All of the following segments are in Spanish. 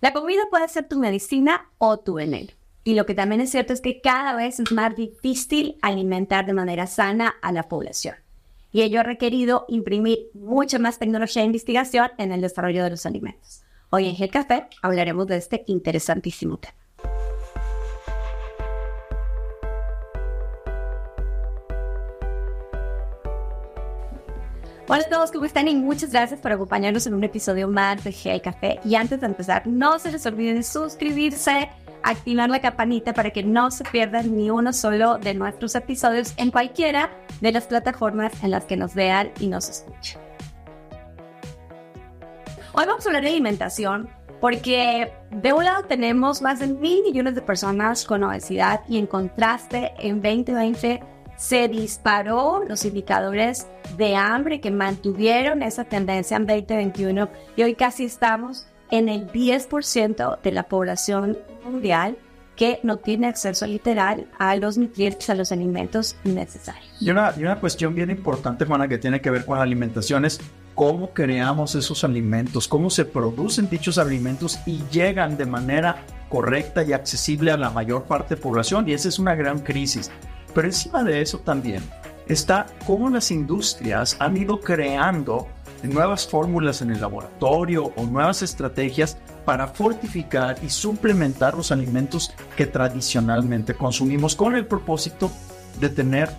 La comida puede ser tu medicina o tu veneno. Y lo que también es cierto es que cada vez es más difícil alimentar de manera sana a la población. Y ello ha requerido imprimir mucha más tecnología e investigación en el desarrollo de los alimentos. Hoy en el Café hablaremos de este interesantísimo tema. Hola a todos, ¿cómo están? Y muchas gracias por acompañarnos en un episodio más de GI Café. Y antes de empezar, no se les olvide de suscribirse, activar la campanita para que no se pierdan ni uno solo de nuestros episodios en cualquiera de las plataformas en las que nos vean y nos escuchen. Hoy vamos a hablar de alimentación porque de un lado tenemos más de mil millones de personas con obesidad y en contraste en 2020 se disparó los indicadores de hambre que mantuvieron esa tendencia en 2021 y hoy casi estamos en el 10% de la población mundial que no tiene acceso literal a los nutrientes, a los alimentos necesarios. Y una, y una cuestión bien importante, Juana, que tiene que ver con la alimentación es cómo creamos esos alimentos, cómo se producen dichos alimentos y llegan de manera correcta y accesible a la mayor parte de la población. Y esa es una gran crisis. Pero encima de eso también está cómo las industrias han ido creando nuevas fórmulas en el laboratorio o nuevas estrategias para fortificar y suplementar los alimentos que tradicionalmente consumimos con el propósito de tener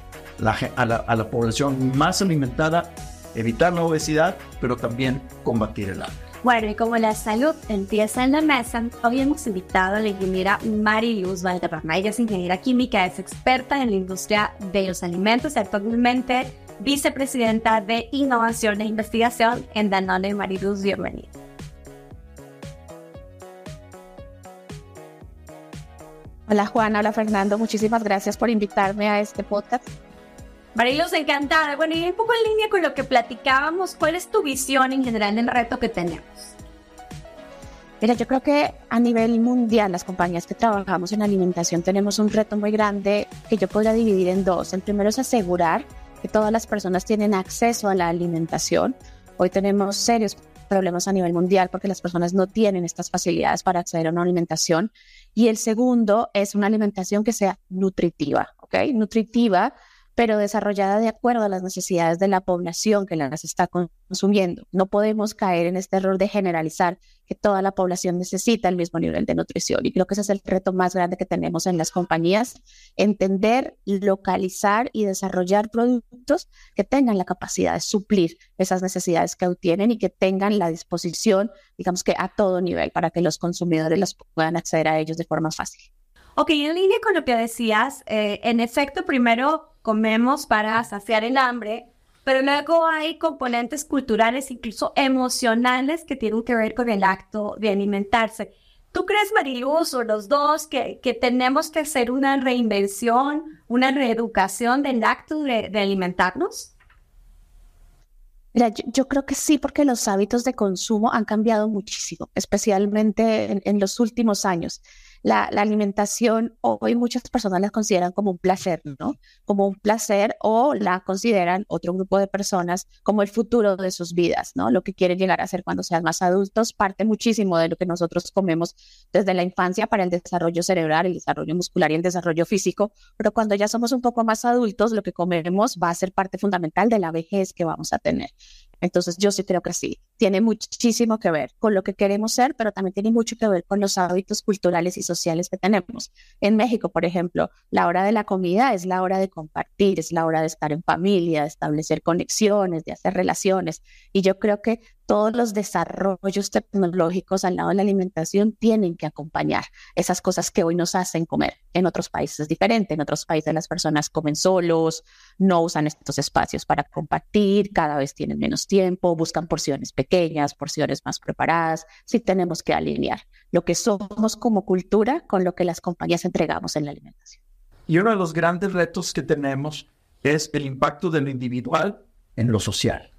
a, la, a la población más alimentada, evitar la obesidad, pero también combatir el hambre. Bueno, y como la salud empieza en la mesa, hoy hemos invitado a la ingeniera Mariluz Valderrama. Ella es ingeniera química, es experta en la industria de los alimentos y actualmente vicepresidenta de Innovación e Investigación en Danone. Mariluz, bienvenida. Hola Juana, hola Fernando, muchísimas gracias por invitarme a este podcast. Marilos, encantada. Bueno, y un poco en línea con lo que platicábamos, ¿cuál es tu visión en general del reto que tenemos? Mira, yo creo que a nivel mundial, las compañías que trabajamos en alimentación tenemos un reto muy grande que yo podría dividir en dos. El primero es asegurar que todas las personas tienen acceso a la alimentación. Hoy tenemos serios problemas a nivel mundial porque las personas no tienen estas facilidades para acceder a una alimentación. Y el segundo es una alimentación que sea nutritiva, ¿ok? Nutritiva pero desarrollada de acuerdo a las necesidades de la población que las está consumiendo. No podemos caer en este error de generalizar que toda la población necesita el mismo nivel de nutrición. Y creo que ese es el reto más grande que tenemos en las compañías, entender, localizar y desarrollar productos que tengan la capacidad de suplir esas necesidades que obtienen y que tengan la disposición, digamos que a todo nivel, para que los consumidores los puedan acceder a ellos de forma fácil. Ok, en línea con lo que decías, eh, en efecto, primero comemos para saciar el hambre, pero luego hay componentes culturales, incluso emocionales, que tienen que ver con el acto de alimentarse. ¿Tú crees, Mariluz, o los dos, que, que tenemos que hacer una reinvención, una reeducación del acto de, alimentarnos? Mira, yo, creo que sí, porque los hábitos de consumo han cambiado muchísimo, especialmente en los últimos años la, alimentación hoy muchas personas la consideran como un placer, ¿no? Como un placer o la consideran otro grupo de personas como el futuro de sus vidas, ¿no? Lo que quieren llegar a ser cuando sean más adultos parte muchísimo de lo que nosotros comemos desde la infancia para el desarrollo cerebral, el desarrollo muscular y el desarrollo físico, pero cuando ya somos un poco más adultos, lo que comemos va a ser parte fundamental de la vejez que vamos a tener. Entonces yo sí creo que sí, tiene muchísimo que ver con lo que queremos ser, pero también tiene mucho que ver con los hábitos culturales y sociales que tenemos. En México, por ejemplo, la hora de la comida es la hora de compartir, es la hora de estar en familia, de establecer conexiones, de hacer relaciones. Y yo creo que todos los desarrollos tecnológicos al lado de la alimentación tienen que acompañar esas cosas que hoy nos hacen comer. En otros países es diferente, en otros países las personas comen solos, no usan estos espacios para compartir, cada vez tienen menos tiempo, buscan porciones pequeñas, porciones más preparadas, sí tenemos que alinear lo que somos como cultura con lo que las compañías entregamos en la alimentación. Y uno de los grandes retos que tenemos es el impacto de lo individual en lo social.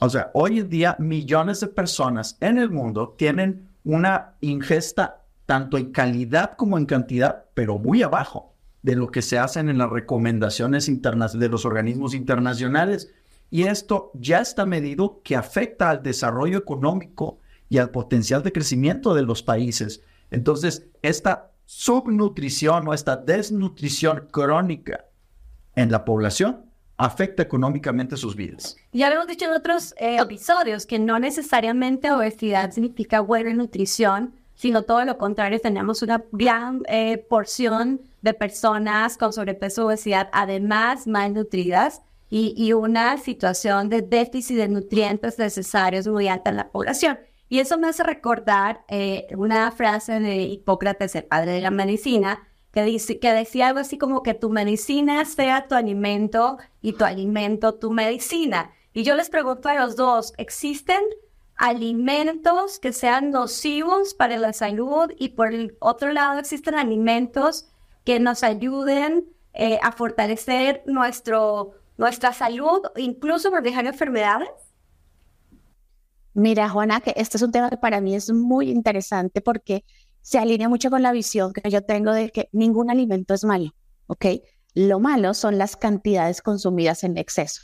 O sea, hoy en día millones de personas en el mundo tienen una ingesta tanto en calidad como en cantidad, pero muy abajo de lo que se hacen en las recomendaciones internas de los organismos internacionales. Y esto ya está medido que afecta al desarrollo económico y al potencial de crecimiento de los países. Entonces, esta subnutrición o esta desnutrición crónica en la población afecta económicamente sus vidas. Ya habíamos dicho en otros eh, episodios que no necesariamente obesidad significa buena nutrición, sino todo lo contrario, tenemos una gran eh, porción de personas con sobrepeso obesidad, además malnutridas, y, y una situación de déficit de nutrientes necesarios muy alta en la población. Y eso me hace recordar eh, una frase de Hipócrates, el padre de la medicina, que, decía algo así como que tu medicina sea tu alimento y tu alimento tu medicina. Y yo les pregunto a los dos, ¿existen alimentos que sean nocivos para la salud y por el otro lado existen alimentos que nos ayuden eh, a fortalecer nuestro, nuestra salud, incluso por dejar enfermedades? Mira, Juana, que este es un tema que para mí es muy interesante porque se alinea mucho con la visión que yo tengo de que ningún alimento es malo, ¿ok? Lo malo son las cantidades consumidas en exceso.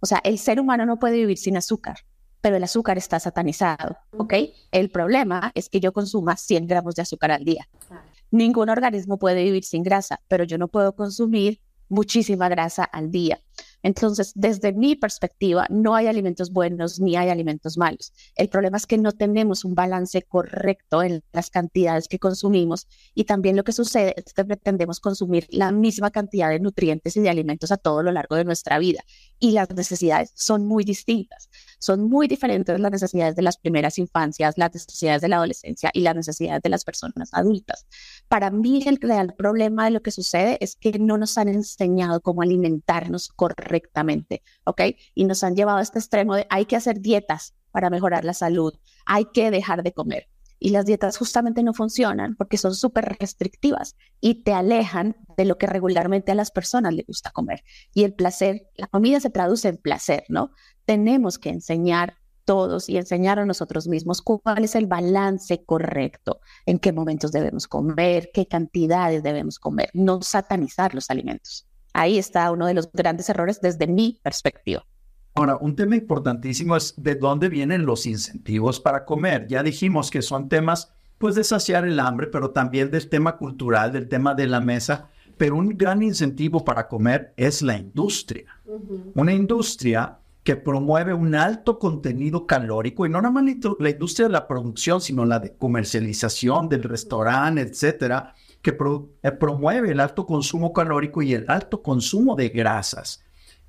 O sea, el ser humano no puede vivir sin azúcar pero el azúcar está satanizado, ¿ok? El problema es que yo consuma 100 gramos de azúcar al día. Ningún organismo puede vivir sin grasa, pero yo no puedo consumir muchísima grasa al día. Entonces, desde mi perspectiva, no hay alimentos buenos ni hay alimentos malos. El problema es que no tenemos un balance correcto en las cantidades que consumimos y también lo que sucede es que pretendemos consumir la misma cantidad de nutrientes y de alimentos a todo lo largo de nuestra vida y las necesidades son muy distintas. Son muy diferentes las necesidades de las primeras infancias, las necesidades de la adolescencia y las necesidades de las personas adultas. Para mí el real problema de lo que sucede es que no nos han enseñado cómo alimentarnos correctamente, ¿ok? Y nos han llevado a este extremo de hay que hacer dietas para mejorar la salud, hay que dejar de comer. Y las dietas justamente no funcionan porque son súper restrictivas y te alejan de lo que regularmente a las personas les gusta comer. Y el placer, la comida se traduce en placer, ¿no? Tenemos que enseñar todos y enseñar a nosotros mismos cuál es el balance correcto, en qué momentos debemos comer, qué cantidades debemos comer, no satanizar los alimentos. Ahí está uno de los grandes errores desde mi perspectiva. Ahora, un tema importantísimo es de dónde vienen los incentivos para comer. Ya dijimos que son temas, pues, de saciar el hambre, pero también del tema cultural, del tema de la mesa. Pero un gran incentivo para comer es la industria. Una industria que promueve un alto contenido calórico y no nada más la industria de la producción, sino la de comercialización del restaurante, etcétera, que eh, promueve el alto consumo calórico y el alto consumo de grasas.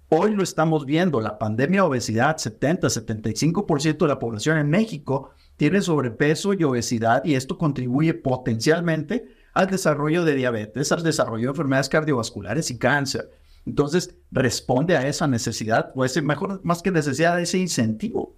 Hoy lo estamos viendo, la pandemia de obesidad, 70-75% de la población en México tiene sobrepeso y obesidad y esto contribuye potencialmente al desarrollo de diabetes, al desarrollo de enfermedades cardiovasculares y cáncer. Entonces, responde a esa necesidad, o ese mejor, más que necesidad, ese incentivo.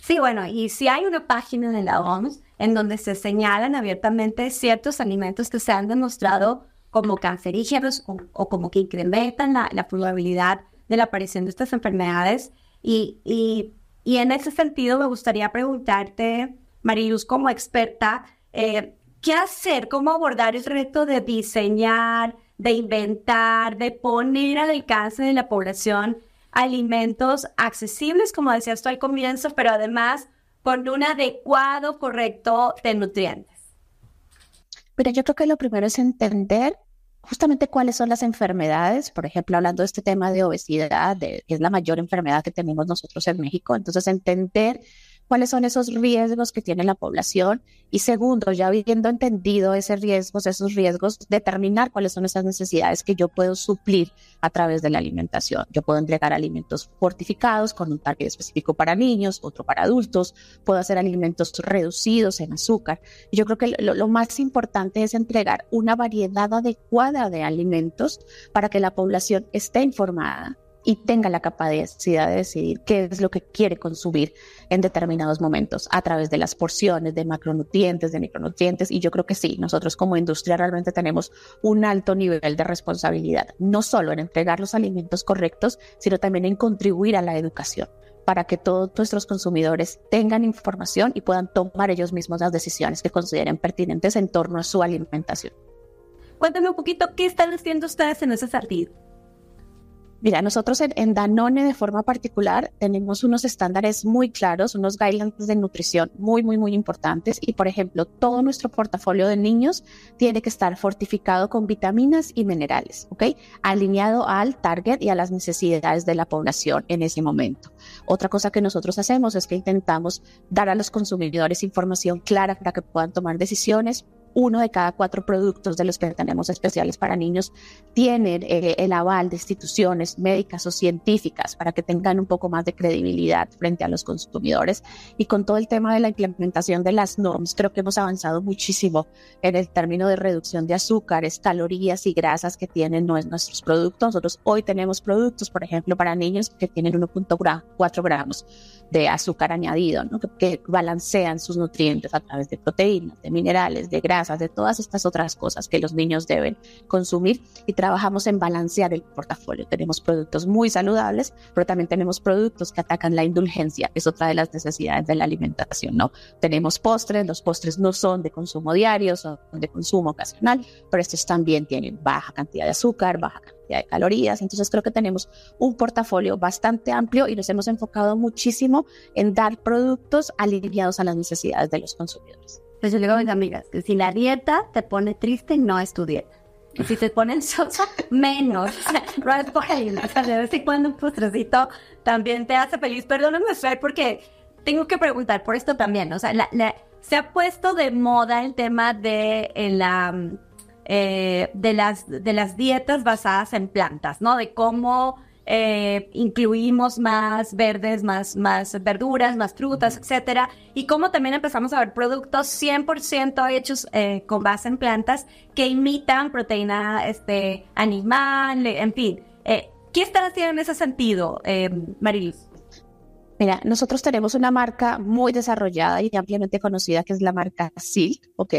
Sí, bueno, y si hay una página de la OMS en donde se señalan abiertamente ciertos alimentos que se han demostrado como cancerígenos o, como que incrementan la, la probabilidad de la aparición de estas enfermedades. Y, y, y en ese sentido me gustaría preguntarte, Mariluz, como experta, eh, ¿qué hacer? ¿Cómo abordar el reto de diseñar, de inventar, de poner al alcance de la población alimentos accesibles, como decías tú al comienzo, pero además con un adecuado, correcto de nutrientes? Pero yo creo que lo primero es entender justamente cuáles son las enfermedades, por ejemplo, hablando de este tema de obesidad, que es la mayor enfermedad que tenemos nosotros en México, entonces entender cuáles son esos riesgos que tiene la población y segundo, ya habiendo entendido esos riesgos, esos riesgos, determinar cuáles son esas necesidades que yo puedo suplir a través de la alimentación. Yo puedo entregar alimentos fortificados con un target específico para niños, otro para adultos, puedo hacer alimentos reducidos en azúcar. Yo creo que lo, lo más importante es entregar una variedad adecuada de alimentos para que la población esté informada y tenga la capacidad de decidir qué es lo que quiere consumir en determinados momentos a través de las porciones de macronutrientes, de micronutrientes. Y yo creo que sí, nosotros como industria realmente tenemos un alto nivel de responsabilidad, no solo en entregar los alimentos correctos, sino también en contribuir a la educación para que todos nuestros consumidores tengan información y puedan tomar ellos mismos las decisiones que consideren pertinentes en torno a su alimentación. Cuéntame un poquito qué están haciendo ustedes en ese sentido. Mira, nosotros en, Danone de forma particular tenemos unos estándares muy claros, unos guidelines de nutrición muy, muy, muy importantes. Y por ejemplo, todo nuestro portafolio de niños tiene que estar fortificado con vitaminas y minerales, ¿ok? Alineado al target y a las necesidades de la población en ese momento. Otra cosa que nosotros hacemos es que intentamos dar a los consumidores información clara para que puedan tomar decisiones uno de cada cuatro productos de los que tenemos especiales para niños tienen eh, el aval de instituciones médicas o científicas para que tengan un poco más de credibilidad frente a los consumidores. Y con todo el tema de la implementación de las normas, creo que hemos avanzado muchísimo en el término de reducción de azúcares, calorías y grasas que tienen nuestros productos. Nosotros hoy tenemos productos, por ejemplo, para niños que tienen 1.4 gramos de azúcar añadido, ¿no? que, que balancean sus nutrientes a través de proteínas, de minerales, de de todas estas otras cosas que los niños deben consumir y trabajamos en balancear el portafolio. Tenemos productos muy saludables, pero también tenemos productos que atacan la indulgencia, que es otra de las necesidades de la alimentación, ¿no? Tenemos postres, los postres no son de consumo diario, son de consumo ocasional, pero estos también tienen baja cantidad de azúcar, baja cantidad de calorías. Entonces creo que tenemos un portafolio bastante amplio y nos hemos enfocado muchísimo en dar productos alineados a las necesidades de los consumidores. Pues yo le digo a mis amigas que si la dieta te pone triste, no es tu dieta. Y si te ponen sosa, menos. no es por ahí. O sea, de vez en cuando un postrecito también te hace feliz. Perdóname, Fer, porque tengo que preguntar por esto también. O sea, se ha puesto de moda el tema de la... Eh, de, las, de las dietas basadas en plantas, ¿no? De cómo eh, incluimos más verdes, más, más verduras, más frutas, etcétera, y cómo también empezamos a ver productos 100% hechos eh, con base en plantas que imitan proteína este, animal, en fin. Eh, ¿Qué están haciendo en ese sentido, eh, Mariluz? Mira, nosotros tenemos una marca muy desarrollada y ampliamente conocida que es la marca Silk, ¿ok?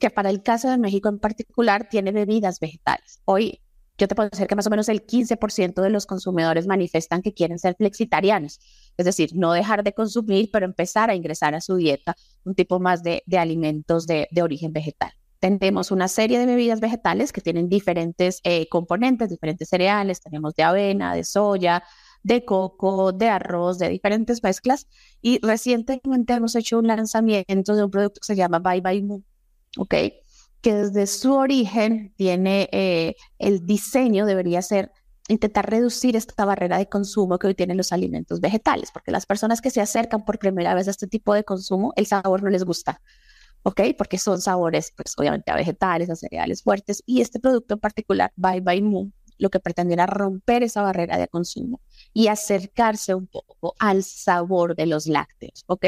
Que para el caso de México en particular tiene bebidas vegetales. Hoy yo te puedo decir que más o menos el 15% de los consumidores manifiestan que quieren ser flexitarianos, es decir, no dejar de consumir, pero empezar a ingresar a su dieta un tipo más de, alimentos de, origen vegetal. Tenemos una serie de bebidas vegetales que tienen diferentes eh, componentes, diferentes cereales, tenemos de avena, de soya, de coco, de arroz, de diferentes mezclas. Y recientemente hemos hecho un lanzamiento de un producto que se llama Bye Bye Moo, ¿ok? Que desde su origen tiene eh, el diseño, debería ser intentar reducir esta barrera de consumo que hoy tienen los alimentos vegetales, porque las personas que se acercan por primera vez a este tipo de consumo, el sabor no les gusta, ¿ok? Porque son sabores, pues obviamente a vegetales, a cereales fuertes, y este producto en particular, Bye Bye Moo, lo que pretende era romper esa barrera de consumo y acercarse un poco al sabor de los lácteos, ¿ok?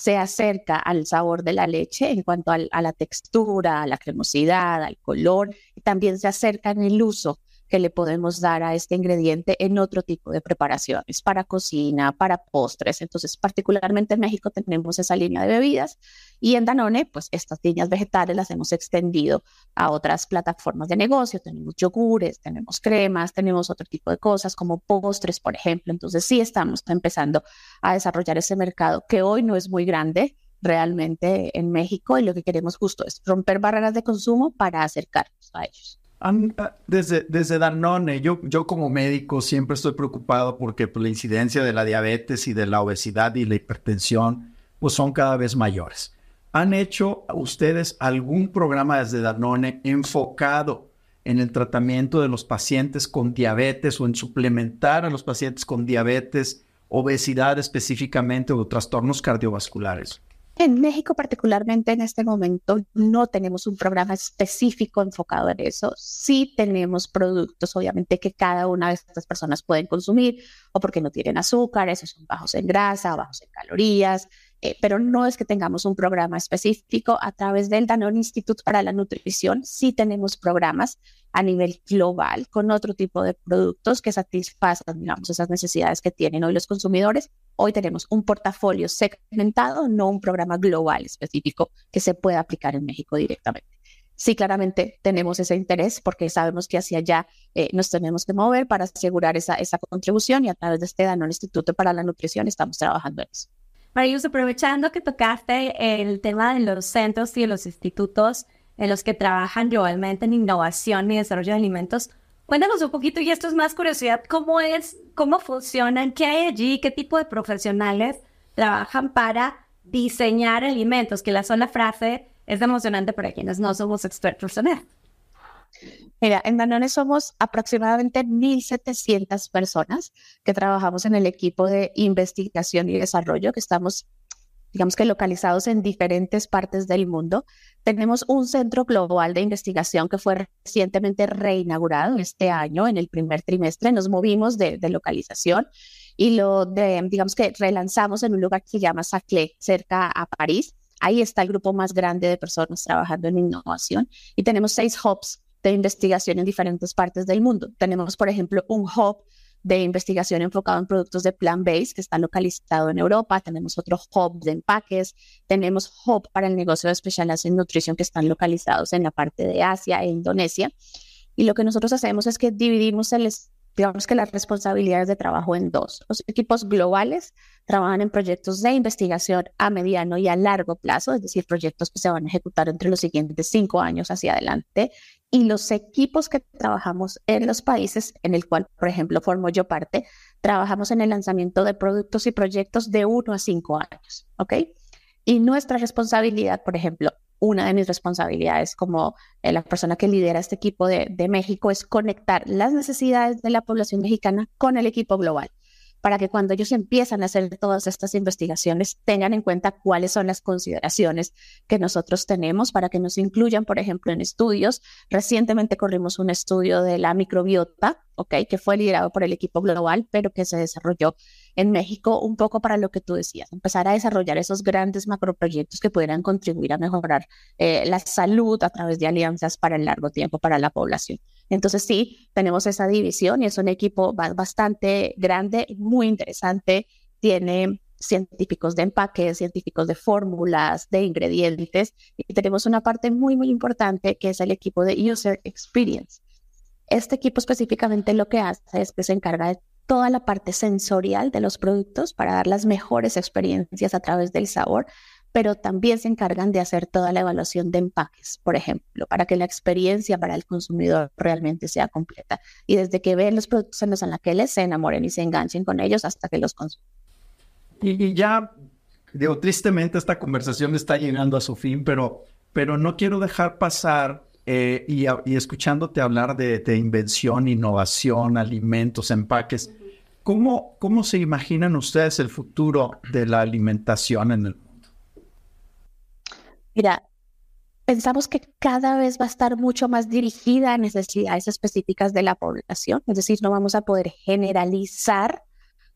Se acerca al sabor de la leche en cuanto a la textura, a la cremosidad, al color, y también se acerca en el uso que le podemos dar a este ingrediente en otro tipo de preparaciones, para cocina, para postres. Entonces, particularmente en México tenemos esa línea de bebidas y en Danone, pues estas líneas vegetales las hemos extendido a otras plataformas de negocio. Tenemos yogures, tenemos cremas, tenemos otro tipo de cosas como postres, por ejemplo. Entonces, sí estamos empezando a desarrollar ese mercado que hoy no es muy grande, realmente en México y lo que queremos justo es romper barreras de consumo para acercarnos a ellos. Desde, desde Danone, yo, yo como médico siempre estoy preocupado porque pues, la incidencia de la diabetes y de la obesidad y la hipertensión pues son cada vez mayores. ¿Han hecho ustedes algún programa desde Danone enfocado en el tratamiento de los pacientes con diabetes o en suplementar a los pacientes con diabetes, obesidad específicamente o trastornos cardiovasculares? En México particularmente en este momento no tenemos un programa específico enfocado en eso. Sí tenemos productos, obviamente, que cada una de estas personas pueden consumir o porque no tienen azúcar, esos son bajos en grasa, bajos en calorías, eh, pero no es que tengamos un programa específico. A través del Danone Institute para la Nutrición sí tenemos programas a nivel global con otro tipo de productos que satisfacen, esas necesidades que tienen hoy los consumidores. Hoy tenemos un portafolio segmentado, no un programa global específico que se pueda aplicar en México directamente. Sí, claramente tenemos ese interés porque sabemos que hacia allá eh, nos tenemos que mover para asegurar esa, esa contribución y a través de este Danone Instituto para la Nutrición estamos trabajando en eso. Marius, aprovechando que tocaste el tema de los centros y de los institutos en los que trabajan globalmente en innovación y desarrollo de alimentos, Cuéntanos un poquito, y esto es más curiosidad, ¿cómo es, cómo funcionan, qué hay allí, qué tipo de profesionales trabajan para diseñar alimentos? Que la sola frase es emocionante para quienes no somos expertos en él. Mira, en Danone somos aproximadamente 1.700 personas que trabajamos en el equipo de investigación y desarrollo, que estamos digamos que localizados en diferentes partes del mundo. Tenemos un centro global de investigación que fue recientemente reinaugurado este año, en el primer trimestre. Nos movimos de, localización y lo de, digamos que relanzamos en un lugar que se llama Saclay, cerca a París. Ahí está el grupo más grande de personas trabajando en innovación y tenemos seis hubs de investigación en diferentes partes del mundo. Tenemos, por ejemplo, un hub de investigación enfocado en productos de plant-based que está localizado en Europa. Tenemos otro hub de empaques. Tenemos hub para el negocio de especialidades en nutrición que están localizados en la parte de Asia e Indonesia. Y lo que nosotros hacemos es que dividimos el, digamos que las responsabilidades de trabajo en dos. Los equipos globales trabajan en proyectos de investigación a mediano y a largo plazo, es decir, proyectos que se van a ejecutar entre los siguientes cinco años hacia adelante. Y los equipos que trabajamos en los países en el cual, por ejemplo, formo yo parte, trabajamos en el lanzamiento de productos y proyectos de uno a cinco años, ¿ok? Y nuestra responsabilidad, por ejemplo, una de mis responsabilidades como eh, la persona que lidera este equipo de, de México es conectar las necesidades de la población mexicana con el equipo global para que cuando ellos empiezan a hacer todas estas investigaciones tengan en cuenta cuáles son las consideraciones que nosotros tenemos para que nos incluyan, por ejemplo, en estudios. Recientemente corrimos un estudio de la microbiota, ¿ok? Que fue liderado por el equipo global, pero que se desarrolló en México un poco para lo que tú decías, empezar a desarrollar esos grandes macroproyectos que pudieran contribuir a mejorar eh, la salud a través de alianzas para el largo tiempo para la población. Entonces sí, tenemos esa división y es un equipo bastante grande, muy interesante, tiene científicos de empaque, científicos de fórmulas, de ingredientes, y tenemos una parte muy, muy importante que es el equipo de User Experience. Este equipo específicamente lo que hace es que se encarga de toda la parte sensorial de los productos para dar las mejores experiencias a través del sabor, pero también se encargan de hacer toda la evaluación de empaques, por ejemplo, para que la experiencia para el consumidor realmente sea completa. Y desde que ven los productos en los anaqueles, se enamoren y se enganchen con ellos hasta que los consumen. Y, ya, digo, tristemente esta conversación está llegando a su fin, pero, pero no quiero dejar pasar eh, y, escuchándote hablar de, de, invención, innovación, alimentos, empaques, ¿Cómo, ¿Cómo se imaginan ustedes el futuro de la alimentación en el mundo? Mira, pensamos que cada vez va a estar mucho más dirigida a necesidades específicas de la población, es decir, no vamos a poder generalizar,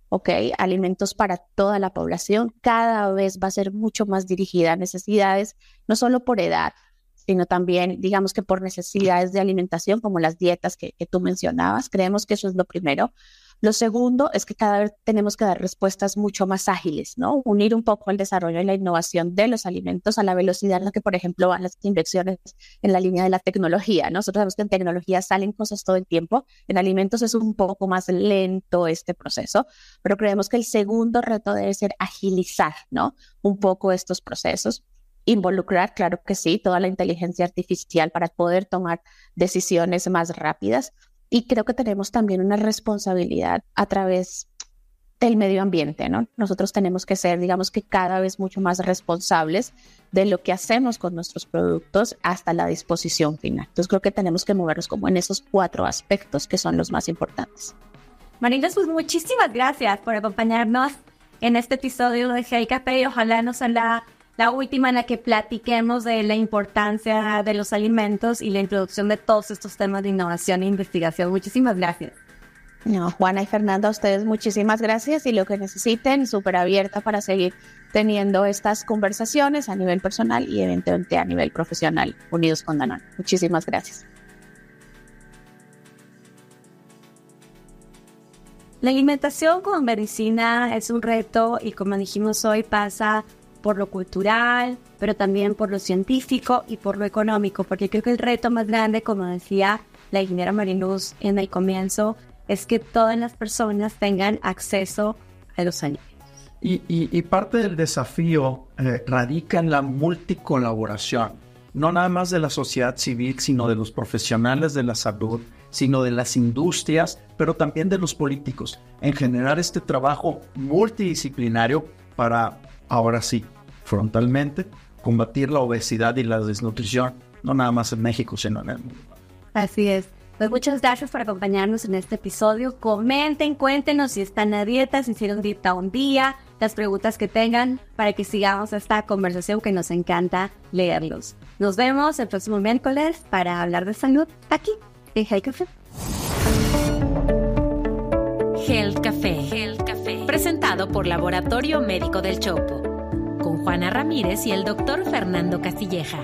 ¿ok? Alimentos para toda la población, cada vez va a ser mucho más dirigida a necesidades, no solo por edad, sino también, digamos que por necesidades de alimentación, como las dietas que, que tú mencionabas. Creemos que eso es lo primero. Lo segundo es que cada vez tenemos que dar respuestas mucho más ágiles, ¿no? Unir un poco el desarrollo y la innovación de los alimentos a la velocidad en la que, por ejemplo, van las inversiones en la línea de la tecnología. Nosotros sabemos que en tecnología salen cosas todo el tiempo, en alimentos es un poco más lento este proceso, pero creemos que el segundo reto debe ser agilizar, ¿no? Un poco estos procesos involucrar, claro que sí, toda la inteligencia artificial para poder tomar decisiones más rápidas, y creo que tenemos también una responsabilidad a través del medio ambiente, ¿no? Nosotros tenemos que ser, digamos que cada vez mucho más responsables de lo que hacemos con nuestros productos hasta la disposición final. Entonces creo que tenemos que movernos como en esos cuatro aspectos que son los más importantes. Marina, pues muchísimas gracias por acompañarnos en este episodio de Café y ojalá nos la la última en la que platiquemos de la importancia de los alimentos y la introducción de todos estos temas de innovación e investigación. Muchísimas gracias. No, Juana y Fernando, a ustedes muchísimas gracias y lo que necesiten, súper abierta para seguir teniendo estas conversaciones a nivel personal y eventualmente a nivel profesional, unidos con Danone. Muchísimas gracias. La alimentación como medicina es un reto y como dijimos hoy pasa por lo cultural, pero también por lo científico y por lo económico, porque creo que el reto más grande, como decía la ingeniera Marinuz en el comienzo, es que todas las personas tengan acceso a los alimentos. Y, parte del desafío eh, radica en la multicolaboración, no nada más de la sociedad civil, sino de los profesionales de la salud, sino de las industrias, pero también de los políticos, en generar este trabajo multidisciplinario para, ahora sí, frontalmente, combatir la obesidad y la desnutrición, no nada más en México, sino en el mundo. Así es. Pues muchas gracias por acompañarnos en este episodio. Comenten, cuéntenos si están a dieta, si hicieron dieta un día, las preguntas que tengan para que sigamos esta conversación que nos encanta leerlos. Nos vemos el próximo miércoles para hablar de salud aquí en Health Café. Health Café. Presentado por Laboratorio Médico del Chopo. Con Juana Ramírez y el doctor Fernando Castilleja.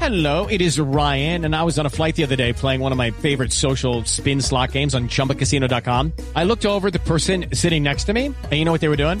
Hello, it is Ryan, and I was on a flight the other day playing one of my favorite social spin slot games on chumbacasino.com. I looked over the person sitting next to me, and you know what they were doing?